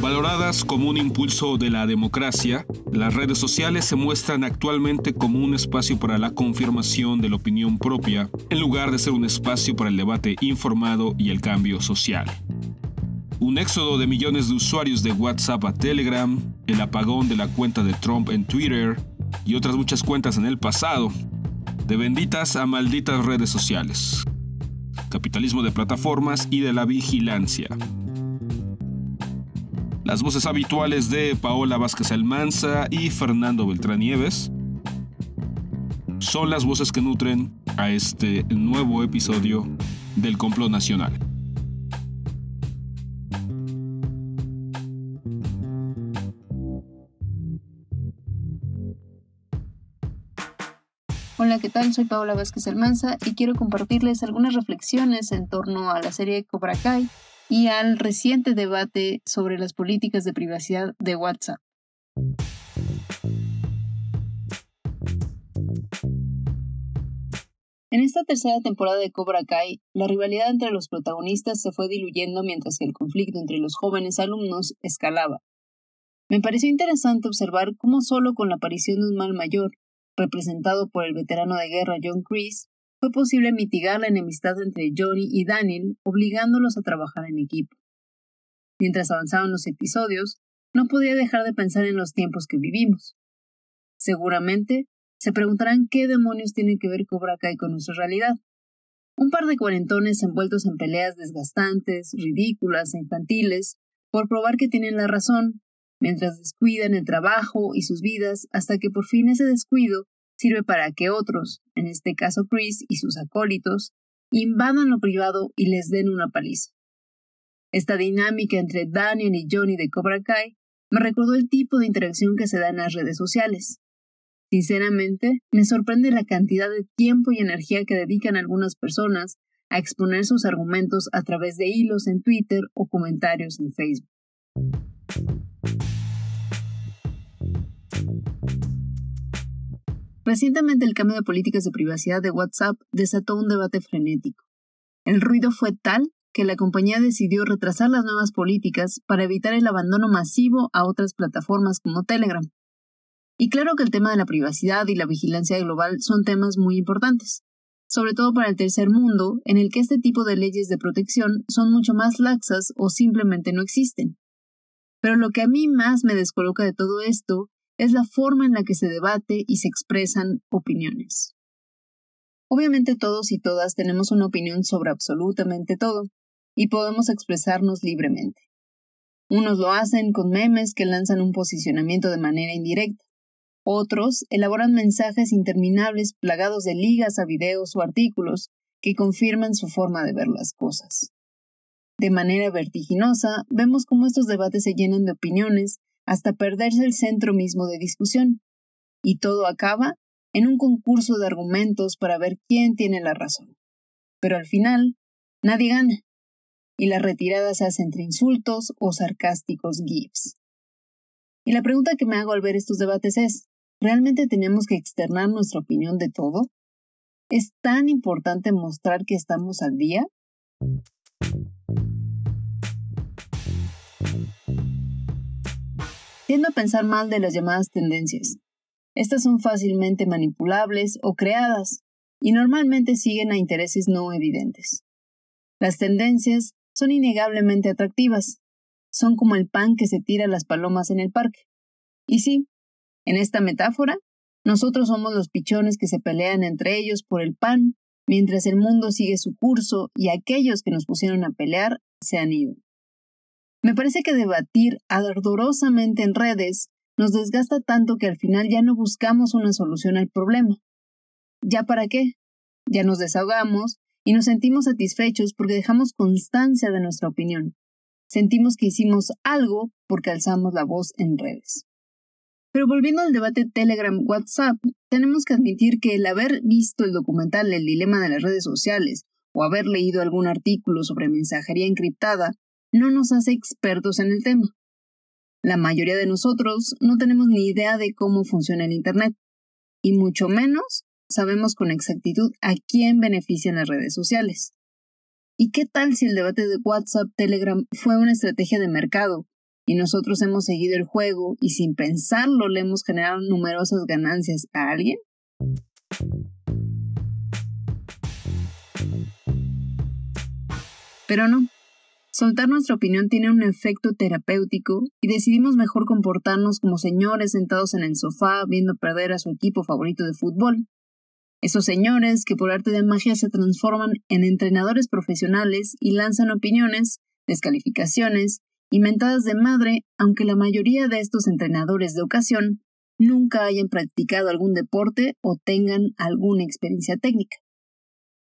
Valoradas como un impulso de la democracia, las redes sociales se muestran actualmente como un espacio para la confirmación de la opinión propia, en lugar de ser un espacio para el debate informado y el cambio social. Un éxodo de millones de usuarios de WhatsApp a Telegram, el apagón de la cuenta de Trump en Twitter y otras muchas cuentas en el pasado, de benditas a malditas redes sociales, capitalismo de plataformas y de la vigilancia. Las voces habituales de Paola Vázquez Almanza y Fernando Beltrán Nieves son las voces que nutren a este nuevo episodio del Complot Nacional. Hola, ¿qué tal? Soy Paola Vázquez Almanza y quiero compartirles algunas reflexiones en torno a la serie Cobra Kai y al reciente debate sobre las políticas de privacidad de WhatsApp. En esta tercera temporada de Cobra Kai, la rivalidad entre los protagonistas se fue diluyendo mientras que el conflicto entre los jóvenes alumnos escalaba. Me pareció interesante observar cómo solo con la aparición de un mal mayor, representado por el veterano de guerra John Kreese, fue posible mitigar la enemistad entre Johnny y Daniel, obligándolos a trabajar en equipo. Mientras avanzaban los episodios, no podía dejar de pensar en los tiempos que vivimos. Seguramente se preguntarán qué demonios tiene que ver Cobra Kai con nuestra realidad. Un par de cuarentones envueltos en peleas desgastantes, ridículas e infantiles, por probar que tienen la razón, mientras descuidan el trabajo y sus vidas hasta que por fin ese descuido sirve para que otros, en este caso Chris y sus acólitos, invadan lo privado y les den una paliza. Esta dinámica entre Daniel y Johnny de Cobra Kai me recordó el tipo de interacción que se da en las redes sociales. Sinceramente, me sorprende la cantidad de tiempo y energía que dedican algunas personas a exponer sus argumentos a través de hilos en Twitter o comentarios en Facebook. Recientemente el cambio de políticas de privacidad de WhatsApp desató un debate frenético. El ruido fue tal que la compañía decidió retrasar las nuevas políticas para evitar el abandono masivo a otras plataformas como Telegram. Y claro que el tema de la privacidad y la vigilancia global son temas muy importantes, sobre todo para el tercer mundo, en el que este tipo de leyes de protección son mucho más laxas o simplemente no existen. Pero lo que a mí más me descoloca de todo esto es la forma en la que se debate y se expresan opiniones. Obviamente todos y todas tenemos una opinión sobre absolutamente todo, y podemos expresarnos libremente. Unos lo hacen con memes que lanzan un posicionamiento de manera indirecta. Otros elaboran mensajes interminables plagados de ligas a videos o artículos que confirman su forma de ver las cosas. De manera vertiginosa, vemos cómo estos debates se llenan de opiniones hasta perderse el centro mismo de discusión. Y todo acaba en un concurso de argumentos para ver quién tiene la razón. Pero al final, nadie gana. Y la retirada se hace entre insultos o sarcásticos gifs. Y la pregunta que me hago al ver estos debates es, ¿realmente tenemos que externar nuestra opinión de todo? ¿Es tan importante mostrar que estamos al día? Tiendo a pensar mal de las llamadas tendencias. Estas son fácilmente manipulables o creadas y normalmente siguen a intereses no evidentes. Las tendencias son innegablemente atractivas. Son como el pan que se tira a las palomas en el parque. Y sí, en esta metáfora, nosotros somos los pichones que se pelean entre ellos por el pan, mientras el mundo sigue su curso y aquellos que nos pusieron a pelear se han ido. Me parece que debatir ardorosamente en redes nos desgasta tanto que al final ya no buscamos una solución al problema. ¿Ya para qué? Ya nos desahogamos y nos sentimos satisfechos porque dejamos constancia de nuestra opinión. Sentimos que hicimos algo porque alzamos la voz en redes. Pero volviendo al debate Telegram-WhatsApp, tenemos que admitir que el haber visto el documental El dilema de las redes sociales o haber leído algún artículo sobre mensajería encriptada no nos hace expertos en el tema. La mayoría de nosotros no tenemos ni idea de cómo funciona el Internet, y mucho menos sabemos con exactitud a quién benefician las redes sociales. ¿Y qué tal si el debate de WhatsApp Telegram fue una estrategia de mercado y nosotros hemos seguido el juego y sin pensarlo le hemos generado numerosas ganancias a alguien? Pero no. Soltar nuestra opinión tiene un efecto terapéutico y decidimos mejor comportarnos como señores sentados en el sofá viendo perder a su equipo favorito de fútbol. Esos señores que por arte de magia se transforman en entrenadores profesionales y lanzan opiniones, descalificaciones y mentadas de madre, aunque la mayoría de estos entrenadores de ocasión nunca hayan practicado algún deporte o tengan alguna experiencia técnica.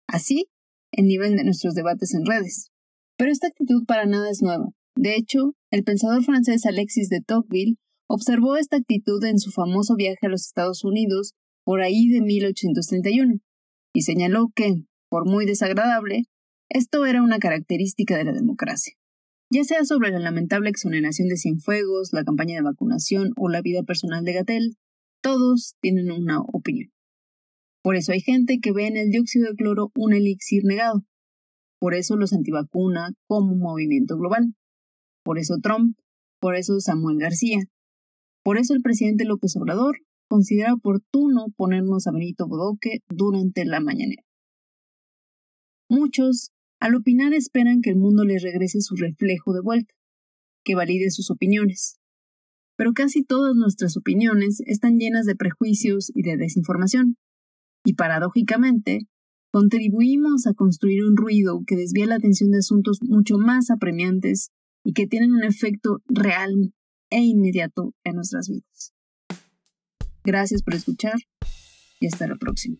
Así, el nivel de nuestros debates en redes. Pero esta actitud para nada es nueva. De hecho, el pensador francés Alexis de Tocqueville observó esta actitud en su famoso viaje a los Estados Unidos por ahí de 1831 y señaló que, por muy desagradable, esto era una característica de la democracia. Ya sea sobre la lamentable exoneración de Cienfuegos, la campaña de vacunación o la vida personal de Gatel, todos tienen una opinión. Por eso hay gente que ve en el dióxido de cloro un elixir negado. Por eso los antivacuna como un movimiento global. Por eso Trump. Por eso Samuel García. Por eso el presidente López Obrador considera oportuno ponernos a Benito Bodoque durante la mañanera. Muchos al opinar esperan que el mundo les regrese su reflejo de vuelta, que valide sus opiniones. Pero casi todas nuestras opiniones están llenas de prejuicios y de desinformación. Y paradójicamente, contribuimos a construir un ruido que desvía la atención de asuntos mucho más apremiantes y que tienen un efecto real e inmediato en nuestras vidas. Gracias por escuchar y hasta la próxima.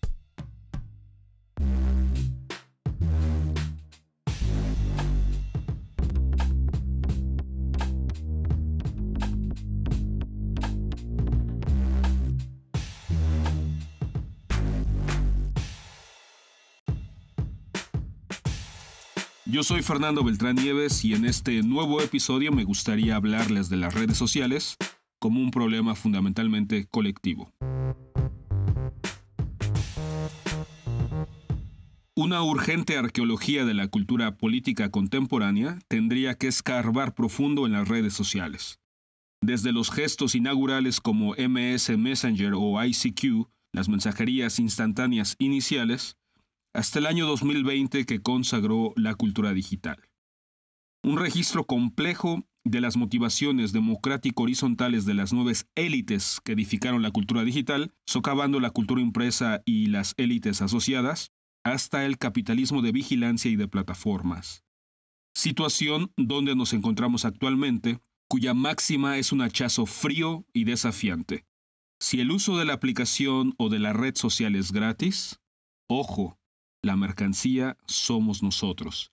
Yo soy Fernando Beltrán Nieves y en este nuevo episodio me gustaría hablarles de las redes sociales como un problema fundamentalmente colectivo. Una urgente arqueología de la cultura política contemporánea tendría que escarbar profundo en las redes sociales. Desde los gestos inaugurales como MS Messenger o ICQ, las mensajerías instantáneas iniciales, hasta el año 2020 que consagró la cultura digital. Un registro complejo de las motivaciones democrático-horizontales de las nuevas élites que edificaron la cultura digital, socavando la cultura impresa y las élites asociadas, hasta el capitalismo de vigilancia y de plataformas. Situación donde nos encontramos actualmente, cuya máxima es un hachazo frío y desafiante. Si el uso de la aplicación o de la red social es gratis, ojo, la mercancía somos nosotros.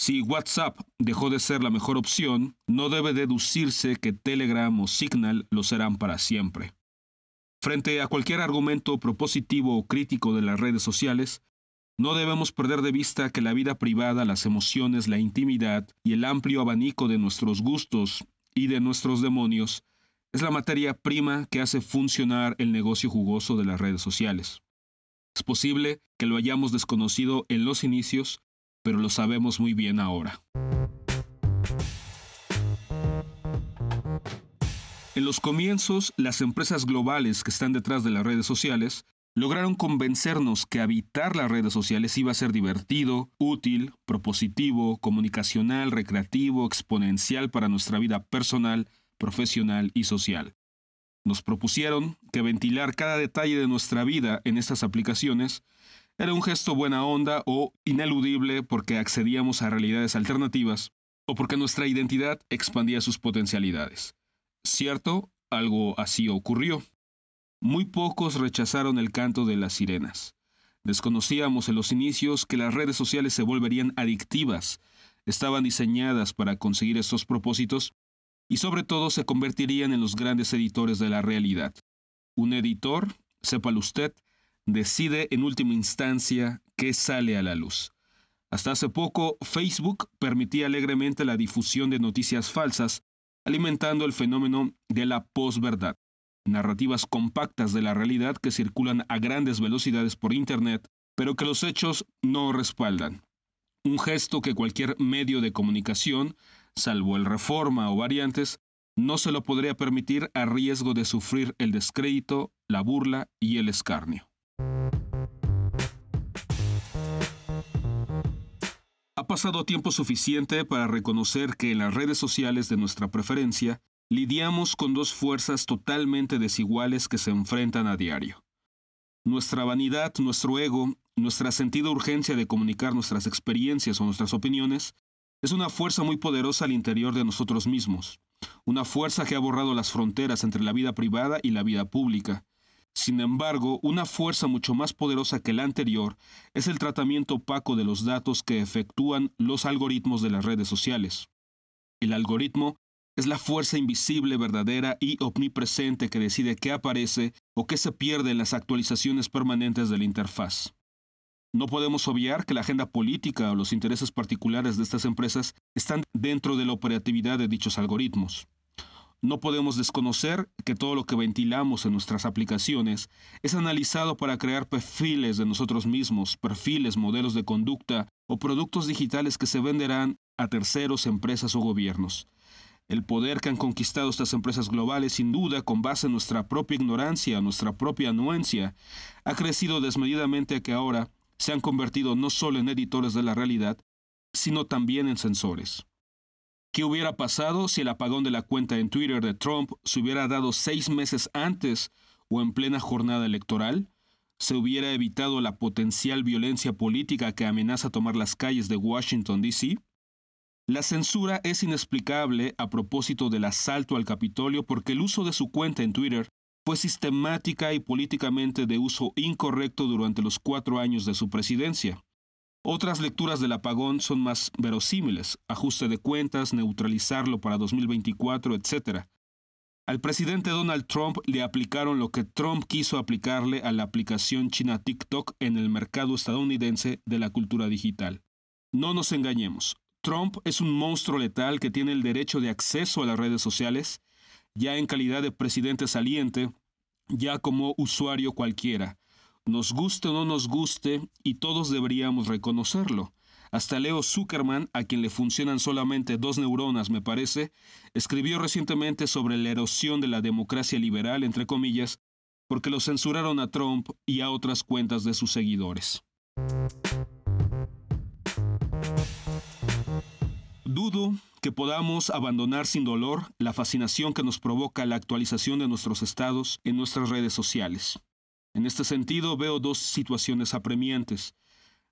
Si WhatsApp dejó de ser la mejor opción, no debe deducirse que Telegram o Signal lo serán para siempre. Frente a cualquier argumento propositivo o crítico de las redes sociales, no debemos perder de vista que la vida privada, las emociones, la intimidad y el amplio abanico de nuestros gustos y de nuestros demonios es la materia prima que hace funcionar el negocio jugoso de las redes sociales. Es posible que lo hayamos desconocido en los inicios, pero lo sabemos muy bien ahora. En los comienzos, las empresas globales que están detrás de las redes sociales lograron convencernos que habitar las redes sociales iba a ser divertido, útil, propositivo, comunicacional, recreativo, exponencial para nuestra vida personal, profesional y social. Nos propusieron que ventilar cada detalle de nuestra vida en estas aplicaciones era un gesto buena onda o ineludible porque accedíamos a realidades alternativas o porque nuestra identidad expandía sus potencialidades. Cierto, algo así ocurrió. Muy pocos rechazaron el canto de las sirenas. Desconocíamos en los inicios que las redes sociales se volverían adictivas, estaban diseñadas para conseguir estos propósitos y sobre todo se convertirían en los grandes editores de la realidad. Un editor, sépalo usted, decide en última instancia qué sale a la luz. Hasta hace poco, Facebook permitía alegremente la difusión de noticias falsas, alimentando el fenómeno de la posverdad, narrativas compactas de la realidad que circulan a grandes velocidades por Internet, pero que los hechos no respaldan. Un gesto que cualquier medio de comunicación salvo el Reforma o variantes, no se lo podría permitir a riesgo de sufrir el descrédito, la burla y el escarnio. Ha pasado tiempo suficiente para reconocer que en las redes sociales de nuestra preferencia lidiamos con dos fuerzas totalmente desiguales que se enfrentan a diario. Nuestra vanidad, nuestro ego, nuestra sentido urgencia de comunicar nuestras experiencias o nuestras opiniones es una fuerza muy poderosa al interior de nosotros mismos una fuerza que ha borrado las fronteras entre la vida privada y la vida pública. Sin embargo, una fuerza mucho más poderosa que la anterior es el tratamiento opaco de los datos que efectúan los algoritmos de las redes sociales. El algoritmo es la fuerza invisible, verdadera y omnipresente que decide qué aparece o qué se pierde en las actualizaciones permanentes de la interfaz. No podemos obviar que la agenda política o los intereses particulares de estas empresas están dentro de la operatividad de dichos algoritmos. No podemos desconocer que todo lo que ventilamos en nuestras aplicaciones es analizado para crear perfiles de nosotros mismos, perfiles, modelos de conducta o productos digitales que se venderán a terceros, empresas o gobiernos. El poder que han conquistado estas empresas globales, sin duda, con base en nuestra propia ignorancia, nuestra propia anuencia, ha crecido desmedidamente a que ahora se han convertido no solo en editores de la realidad, sino también en censores. ¿Qué hubiera pasado si el apagón de la cuenta en Twitter de Trump se hubiera dado seis meses antes o en plena jornada electoral? ¿Se hubiera evitado la potencial violencia política que amenaza tomar las calles de Washington, D.C.? La censura es inexplicable a propósito del asalto al Capitolio porque el uso de su cuenta en Twitter fue sistemática y políticamente de uso incorrecto durante los cuatro años de su presidencia. Otras lecturas del apagón son más verosímiles, ajuste de cuentas, neutralizarlo para 2024, etc. Al presidente Donald Trump le aplicaron lo que Trump quiso aplicarle a la aplicación china TikTok en el mercado estadounidense de la cultura digital. No nos engañemos, Trump es un monstruo letal que tiene el derecho de acceso a las redes sociales ya en calidad de presidente saliente, ya como usuario cualquiera. Nos guste o no nos guste, y todos deberíamos reconocerlo. Hasta Leo Zuckerman, a quien le funcionan solamente dos neuronas, me parece, escribió recientemente sobre la erosión de la democracia liberal, entre comillas, porque lo censuraron a Trump y a otras cuentas de sus seguidores. Dudo que podamos abandonar sin dolor la fascinación que nos provoca la actualización de nuestros estados en nuestras redes sociales. En este sentido veo dos situaciones apremiantes.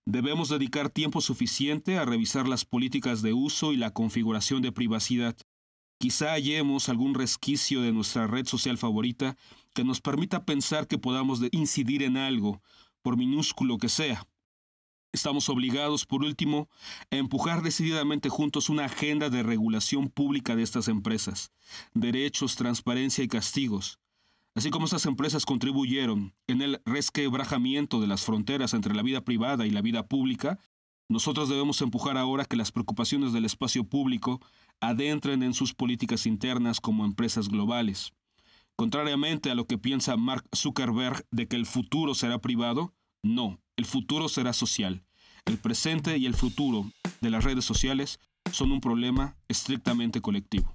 Debemos dedicar tiempo suficiente a revisar las políticas de uso y la configuración de privacidad. Quizá hallemos algún resquicio de nuestra red social favorita que nos permita pensar que podamos incidir en algo, por minúsculo que sea. Estamos obligados, por último, a empujar decididamente juntos una agenda de regulación pública de estas empresas, derechos, transparencia y castigos. Así como estas empresas contribuyeron en el resquebrajamiento de las fronteras entre la vida privada y la vida pública, nosotros debemos empujar ahora que las preocupaciones del espacio público adentren en sus políticas internas como empresas globales. Contrariamente a lo que piensa Mark Zuckerberg de que el futuro será privado, no, el futuro será social. El presente y el futuro de las redes sociales son un problema estrictamente colectivo.